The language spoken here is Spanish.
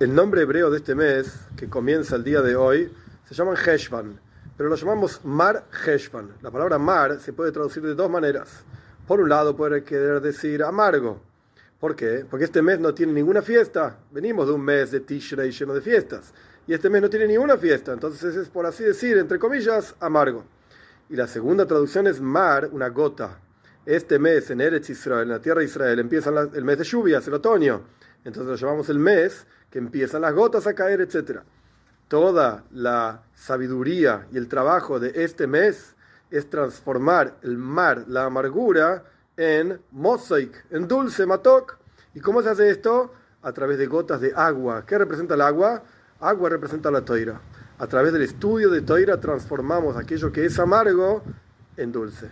El nombre hebreo de este mes, que comienza el día de hoy, se llama Heshvan, pero lo llamamos Mar Heshvan. La palabra mar se puede traducir de dos maneras. Por un lado puede querer decir amargo. ¿Por qué? Porque este mes no tiene ninguna fiesta. Venimos de un mes de Tishrei lleno de fiestas. Y este mes no tiene ninguna fiesta. Entonces es, por así decir, entre comillas, amargo. Y la segunda traducción es mar, una gota. Este mes en Eretz Israel, en la tierra de Israel, empieza el mes de lluvias, el otoño. Entonces lo llamamos el mes que empiezan las gotas a caer, etc. Toda la sabiduría y el trabajo de este mes es transformar el mar, la amargura, en mosaic, en dulce, matok. ¿Y cómo se hace esto? A través de gotas de agua. ¿Qué representa el agua? Agua representa la toira. A través del estudio de toira transformamos aquello que es amargo en dulce.